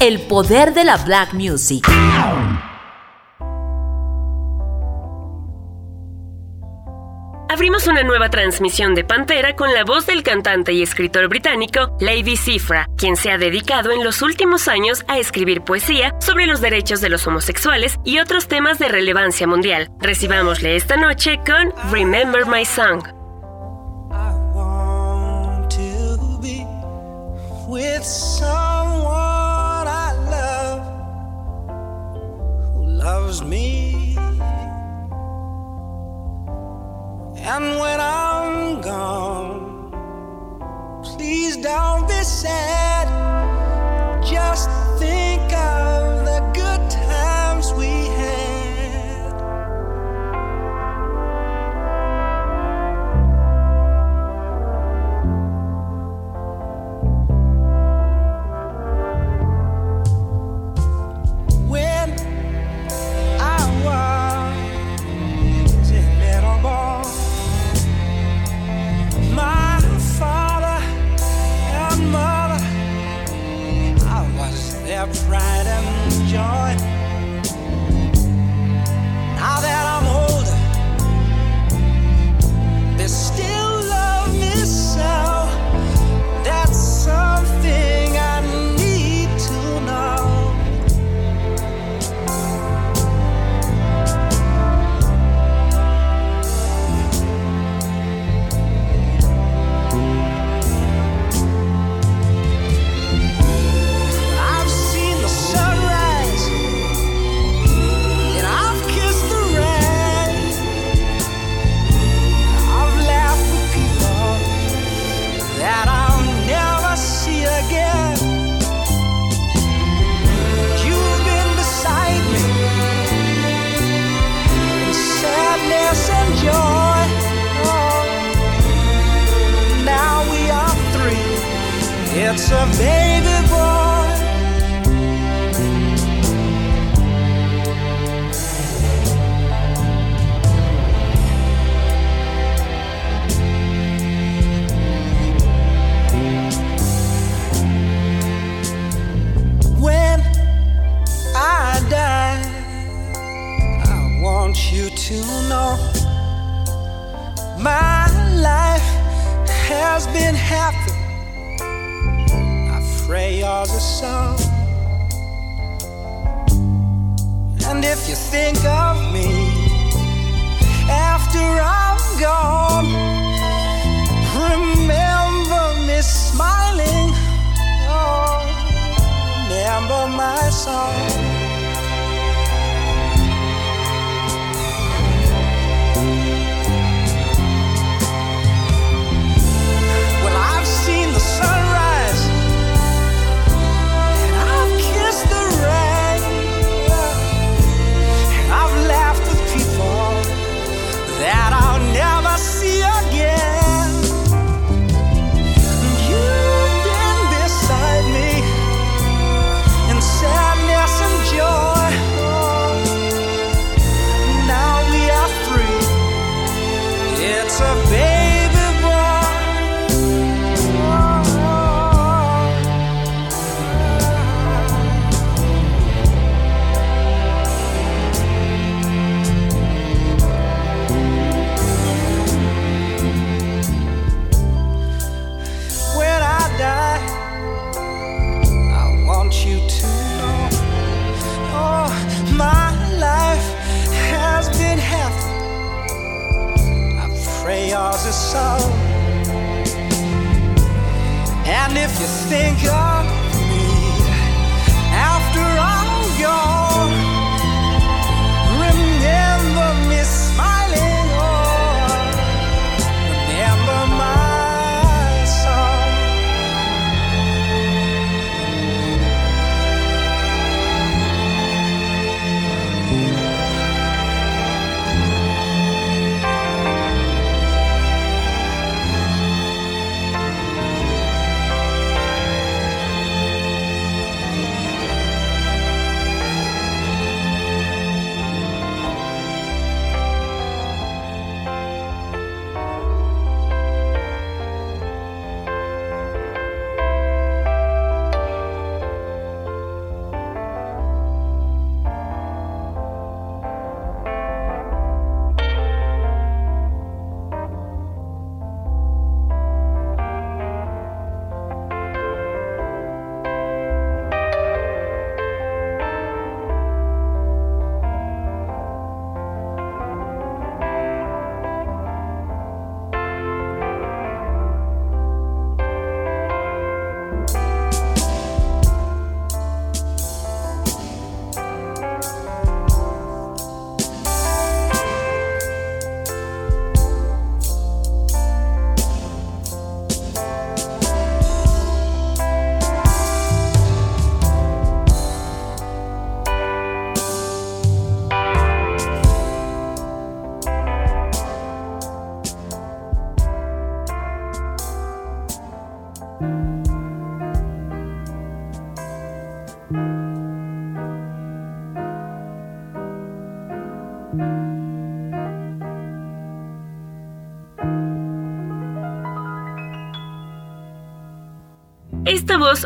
el poder de la black music. Abrimos una nueva transmisión de Pantera con la voz del cantante y escritor británico Lady Cifra, quien se ha dedicado en los últimos años a escribir poesía sobre los derechos de los homosexuales y otros temas de relevancia mundial. Recibámosle esta noche con Remember My Song. Loves me. And when I'm gone, please don't be sad. Just think of their pride and joy. Remember my song.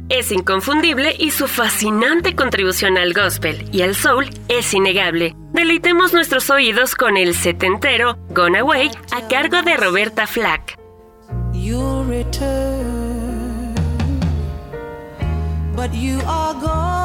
es inconfundible y su fascinante contribución al gospel y al soul es innegable. Deleitemos nuestros oídos con el setentero Gone Away a cargo de Roberta Flack. Return, but you are gone.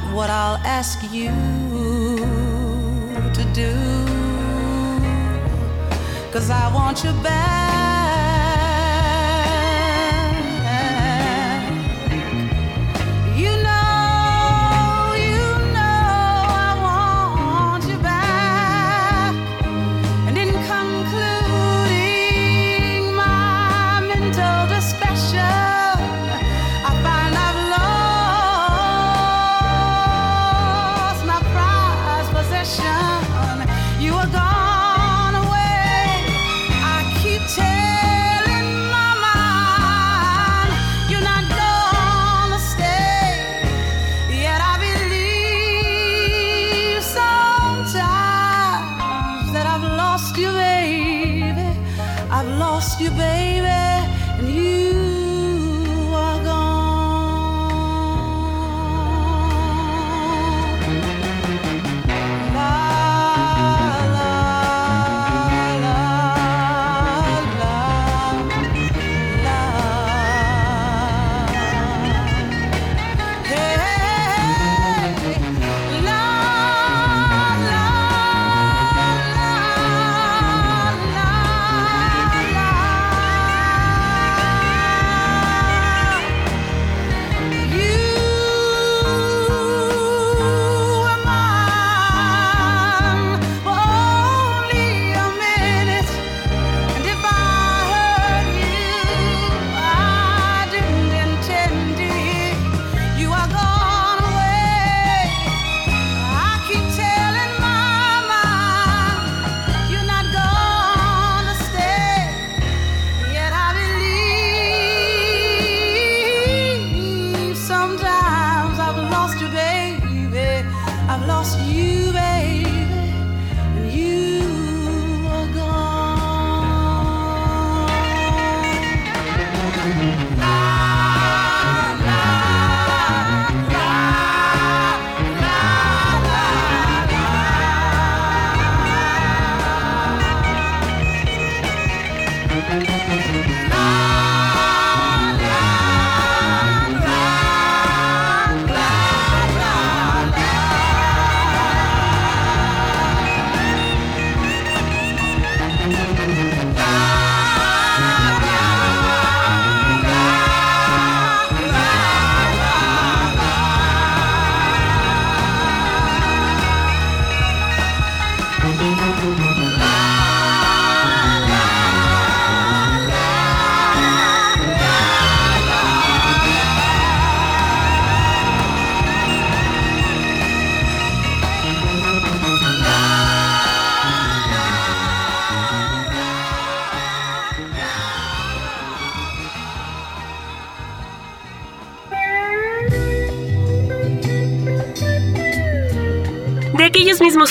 what I'll ask you to do. Cause I want you back.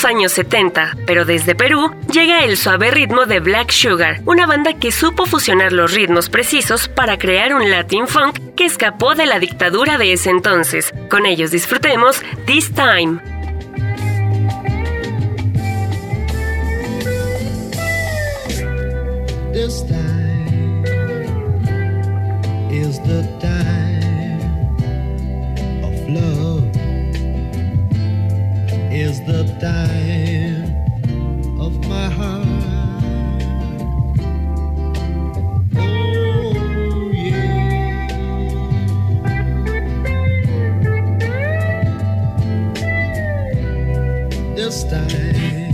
Mismos años 70, pero desde Perú, llega el suave ritmo de Black Sugar, una banda que supo fusionar los ritmos precisos para crear un Latin funk que escapó de la dictadura de ese entonces. Con ellos disfrutemos This Time. This time The time of my heart. Oh yeah. This time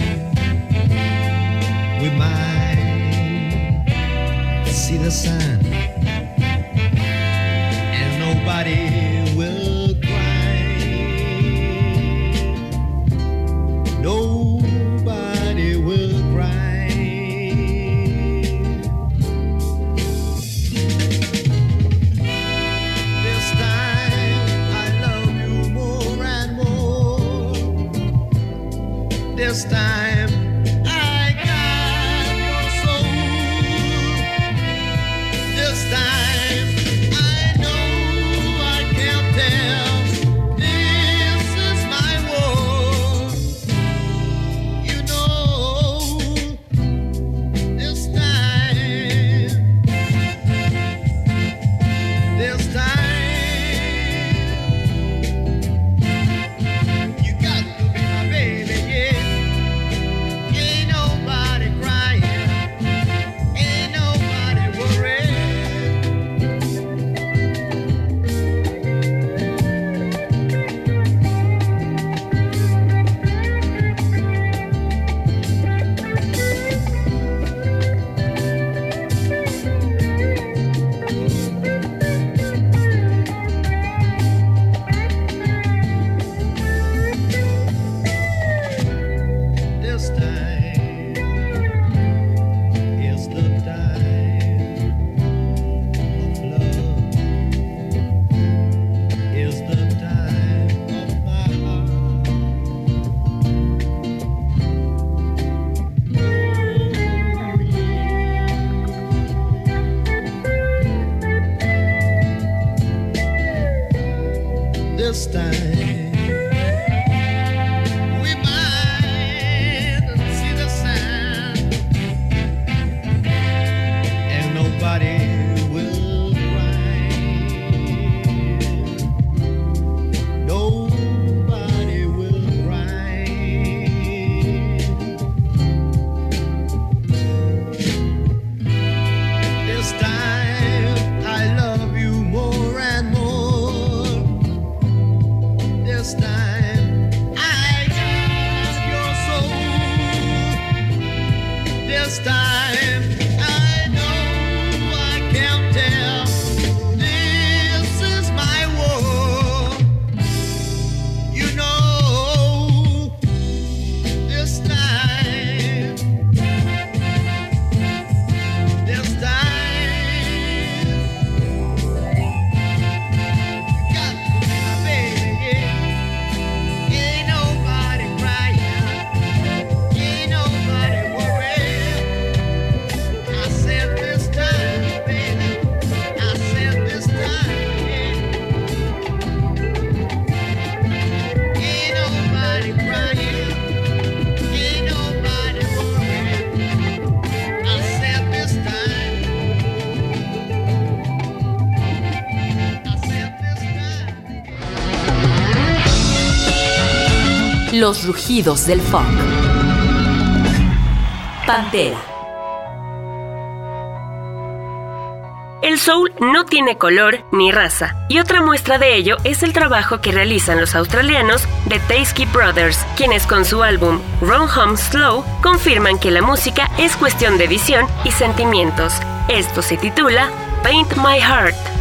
we might see the sun Los rugidos del funk. Pantera. El soul no tiene color ni raza, y otra muestra de ello es el trabajo que realizan los australianos The Tasky Brothers, quienes con su álbum Run Home Slow confirman que la música es cuestión de visión y sentimientos. Esto se titula Paint My Heart.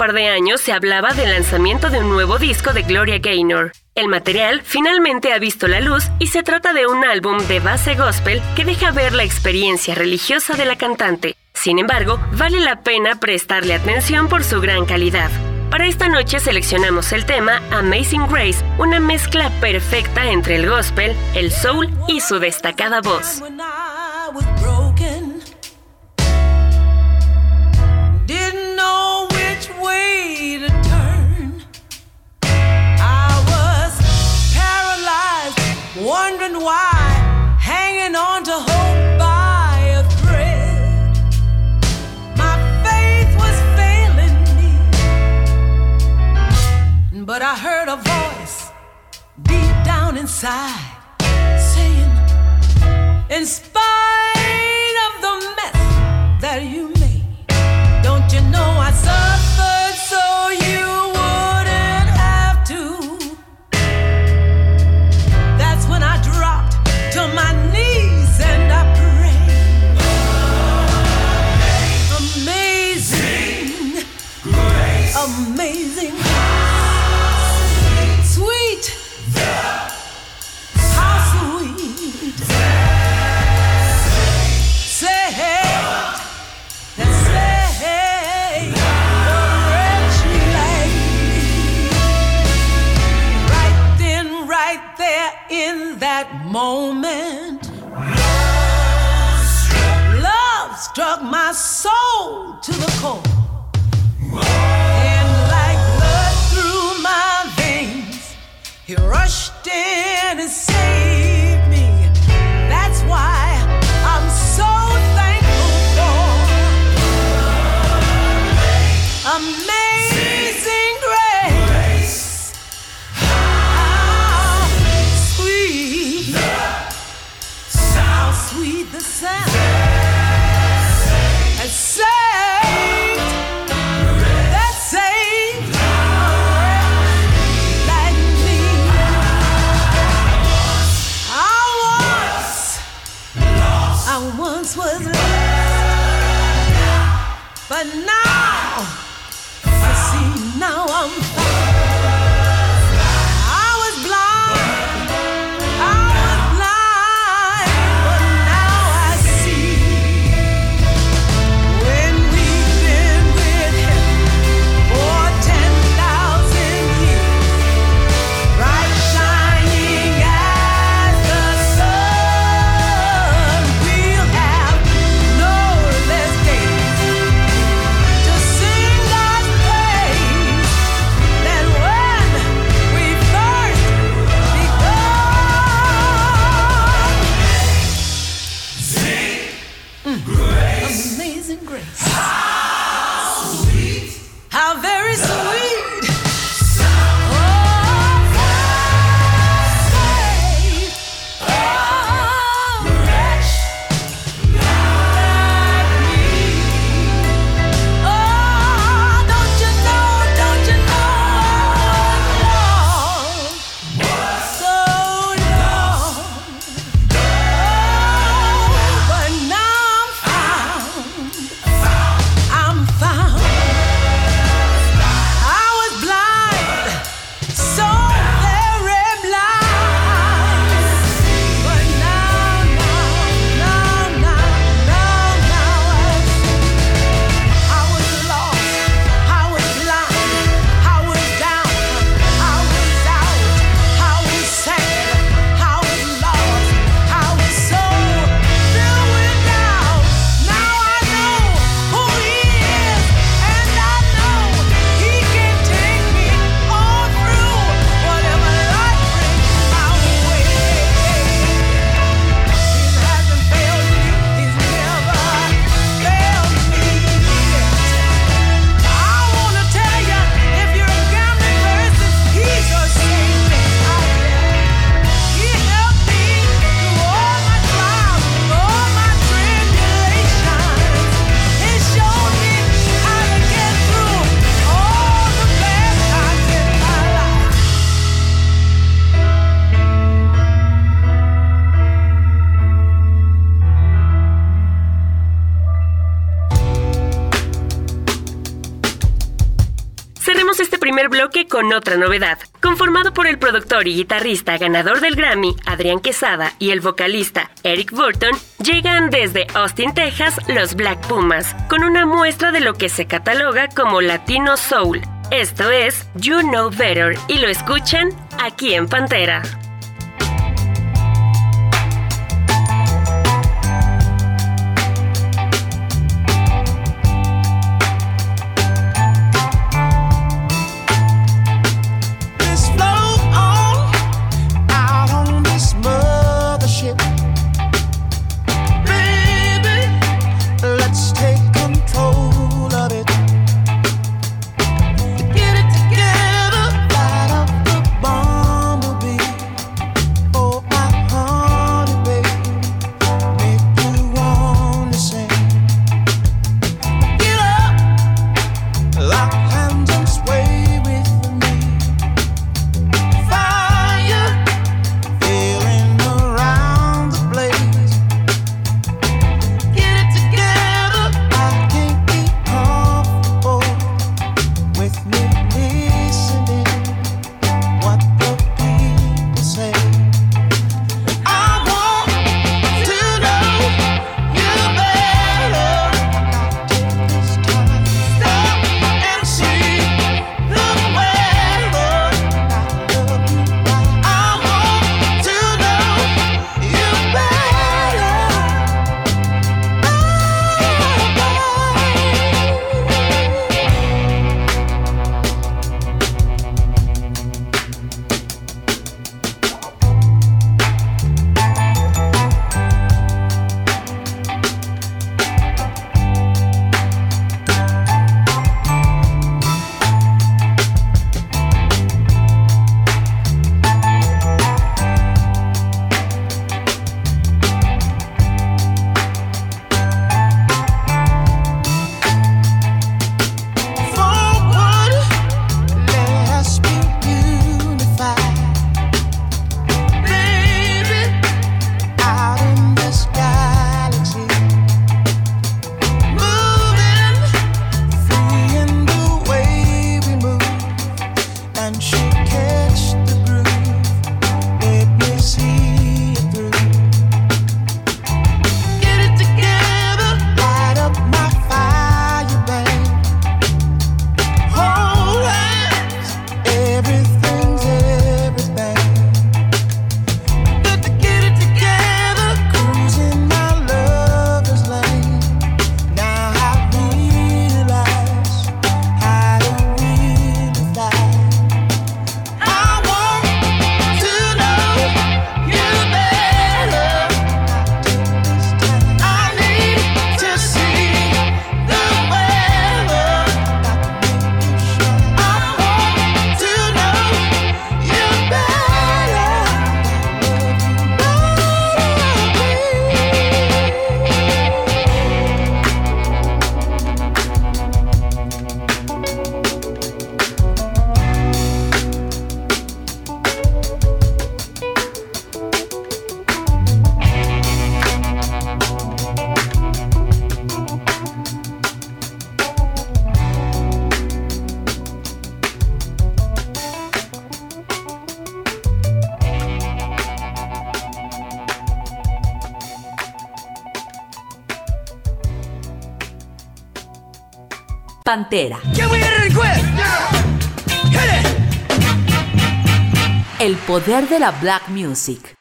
Par de años se hablaba del lanzamiento de un nuevo disco de Gloria Gaynor. El material finalmente ha visto la luz y se trata de un álbum de base gospel que deja ver la experiencia religiosa de la cantante. Sin embargo, vale la pena prestarle atención por su gran calidad. Para esta noche seleccionamos el tema Amazing Grace, una mezcla perfecta entre el gospel, el soul y su destacada voz. Wondering why, hanging on to hope by a thread. My faith was failing me, but I heard a voice deep down inside saying. In spite of the mess that you otra novedad. Conformado por el productor y guitarrista ganador del Grammy, Adrián Quesada, y el vocalista Eric Burton, llegan desde Austin, Texas, los Black Pumas, con una muestra de lo que se cataloga como Latino Soul. Esto es You Know Better y lo escuchan aquí en Pantera. Pantera. El poder de la black music.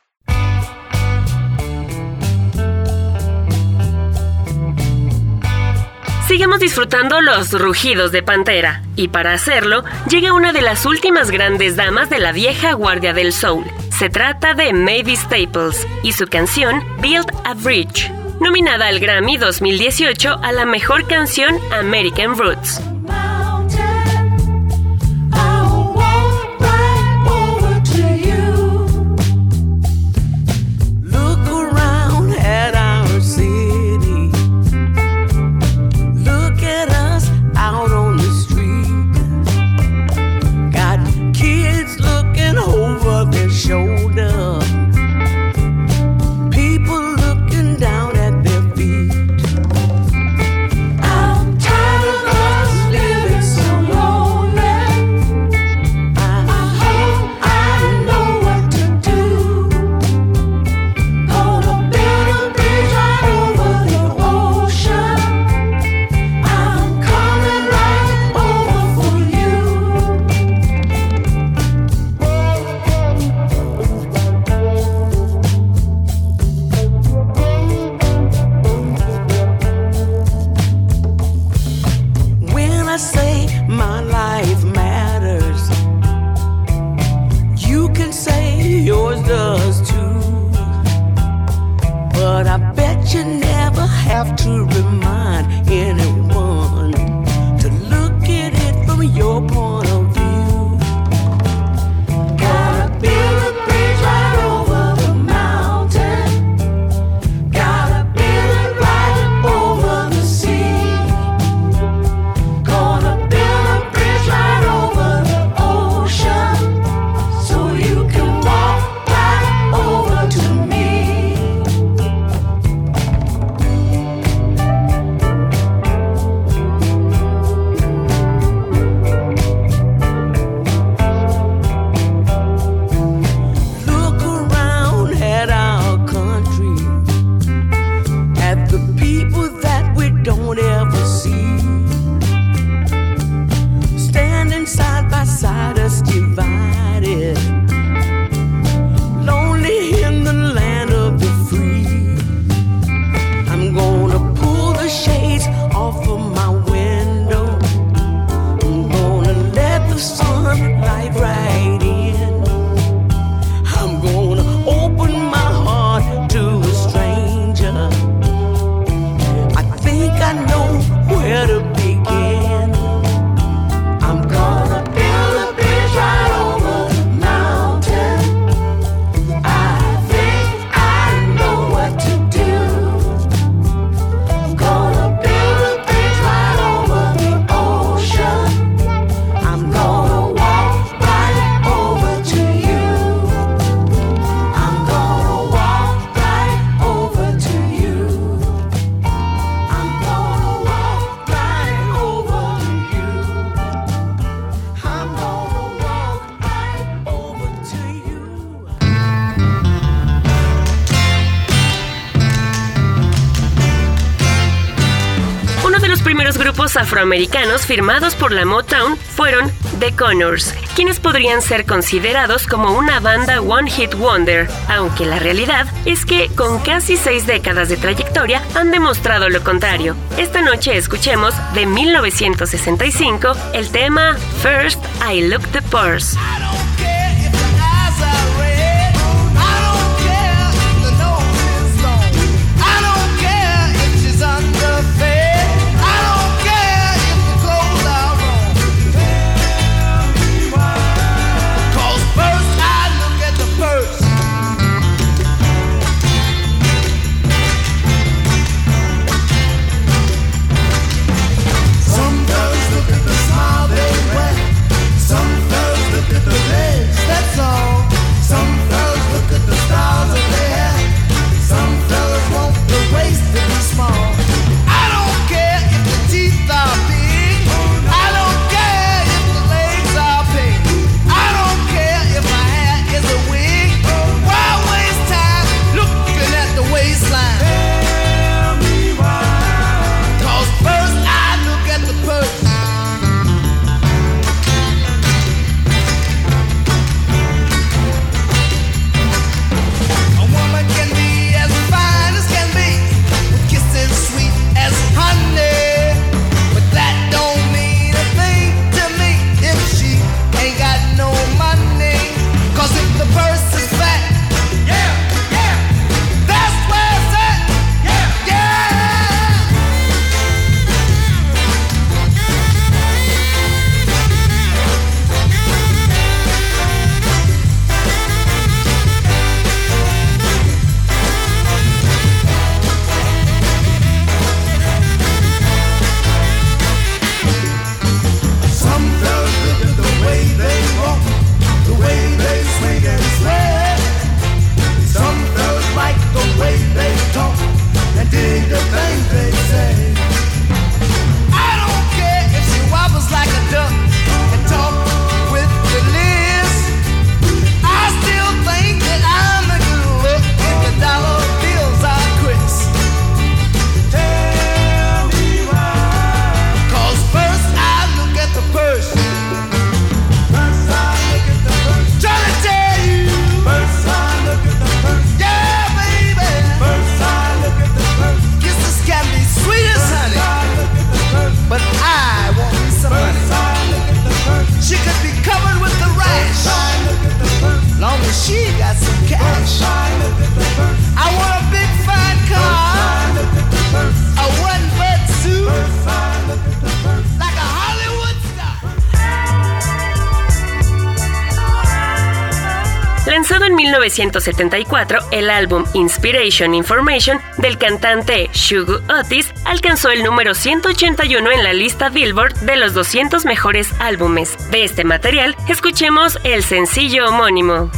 Sigamos disfrutando los rugidos de Pantera, y para hacerlo, llega una de las últimas grandes damas de la vieja guardia del soul. Se trata de Mavis Staples y su canción Build a Bridge, nominada al Grammy 2018 a la mejor canción American Roots. afroamericanos firmados por la Motown fueron The Connors, quienes podrían ser considerados como una banda One Hit Wonder, aunque la realidad es que con casi seis décadas de trayectoria han demostrado lo contrario. Esta noche escuchemos de 1965 el tema First I Look the Purse. 1974, el álbum Inspiration Information del cantante Shugo Otis alcanzó el número 181 en la lista Billboard de los 200 mejores álbumes. De este material, escuchemos el sencillo homónimo.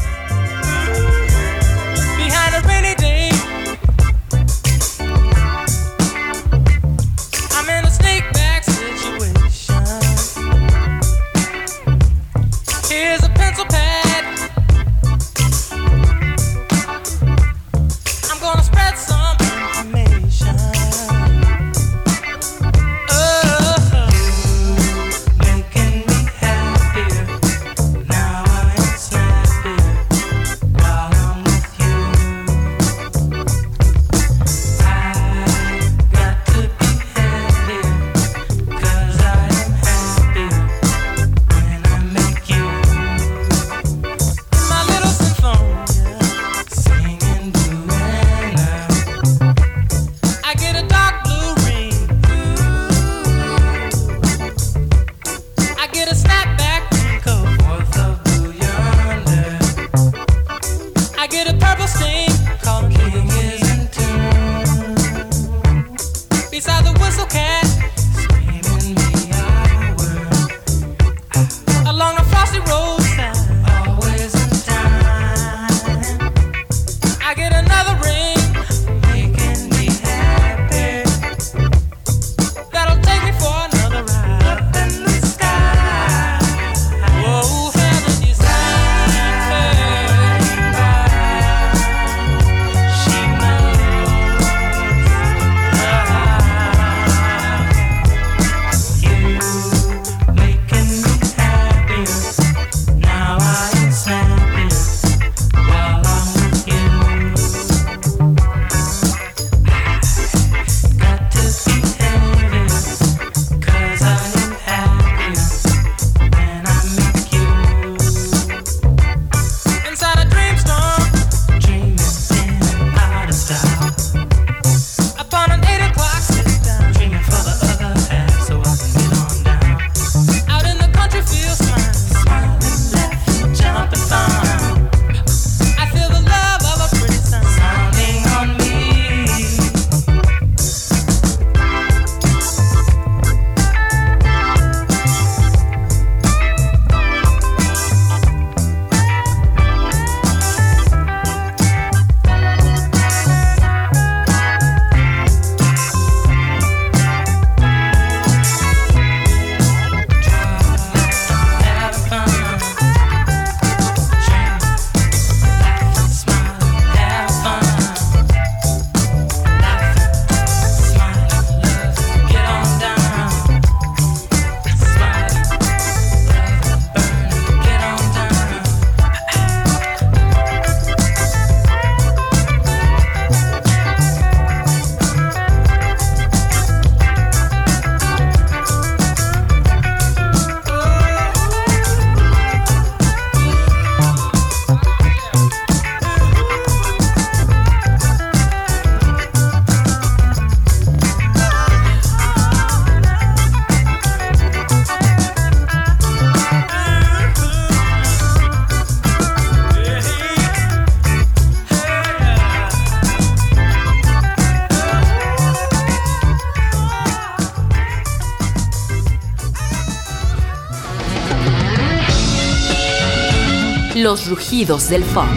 Los rugidos del funk.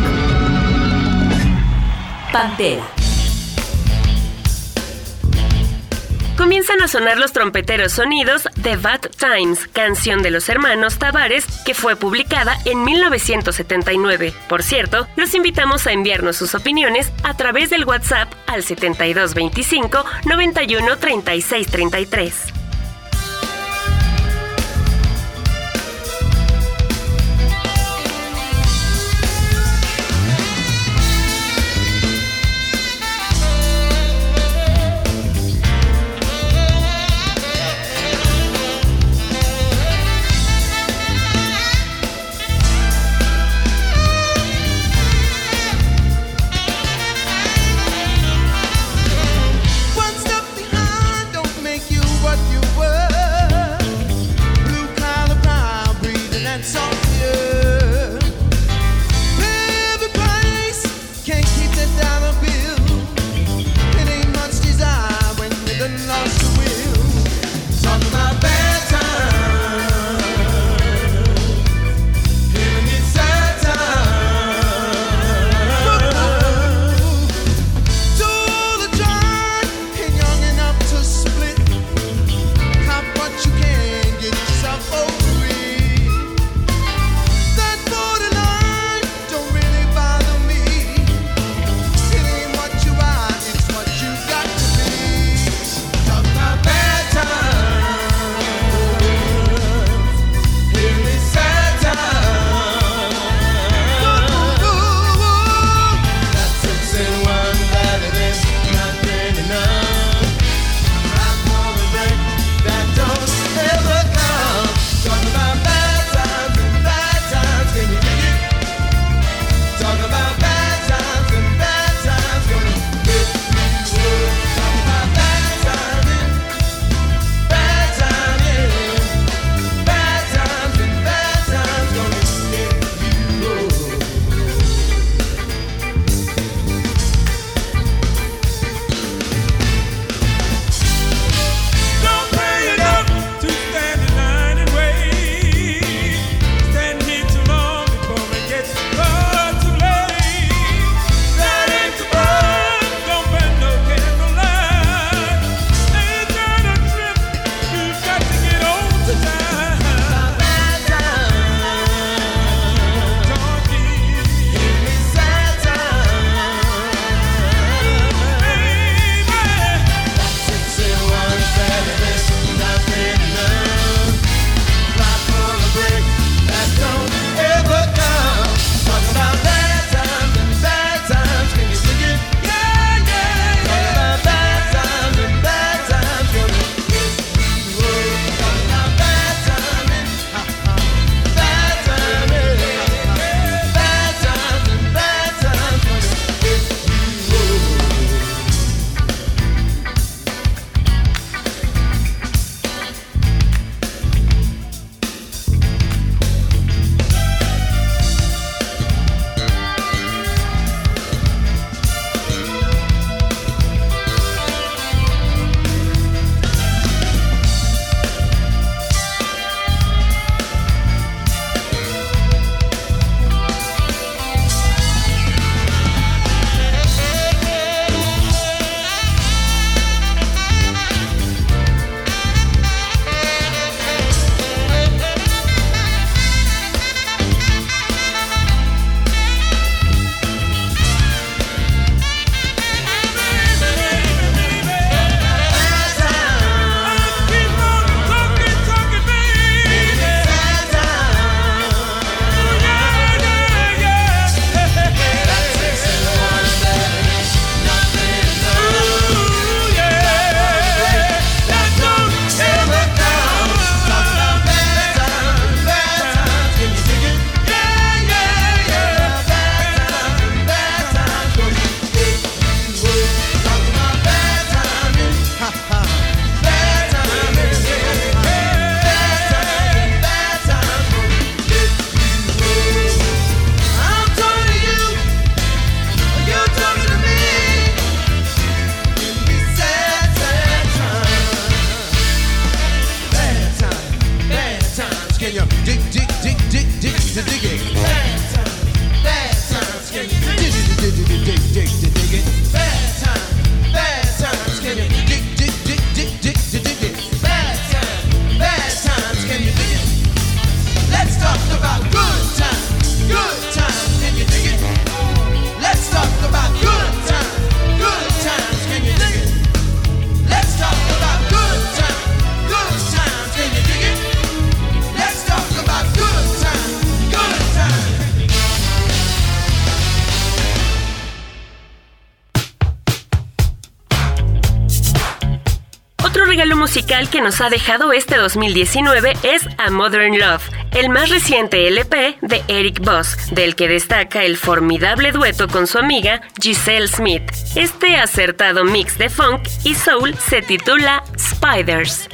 Pantera. Comienzan a sonar los trompeteros sonidos de Bad Times, canción de los hermanos Tavares, que fue publicada en 1979. Por cierto, los invitamos a enviarnos sus opiniones a través del WhatsApp al 7225 91 36 33. Otro regalo musical que nos ha dejado este 2019 es A Modern Love, el más reciente LP de Eric Voss, del que destaca el formidable dueto con su amiga Giselle Smith. Este acertado mix de funk y soul se titula Spiders.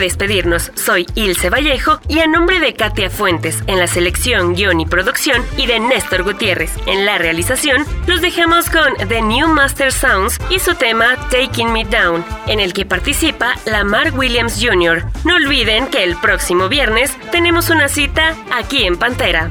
despedirnos, soy Ilse Vallejo y a nombre de Katia Fuentes en la selección, guion y producción y de Néstor Gutiérrez en la realización, los dejamos con The New Master Sounds y su tema Taking Me Down, en el que participa Lamar Williams Jr. No olviden que el próximo viernes tenemos una cita aquí en Pantera.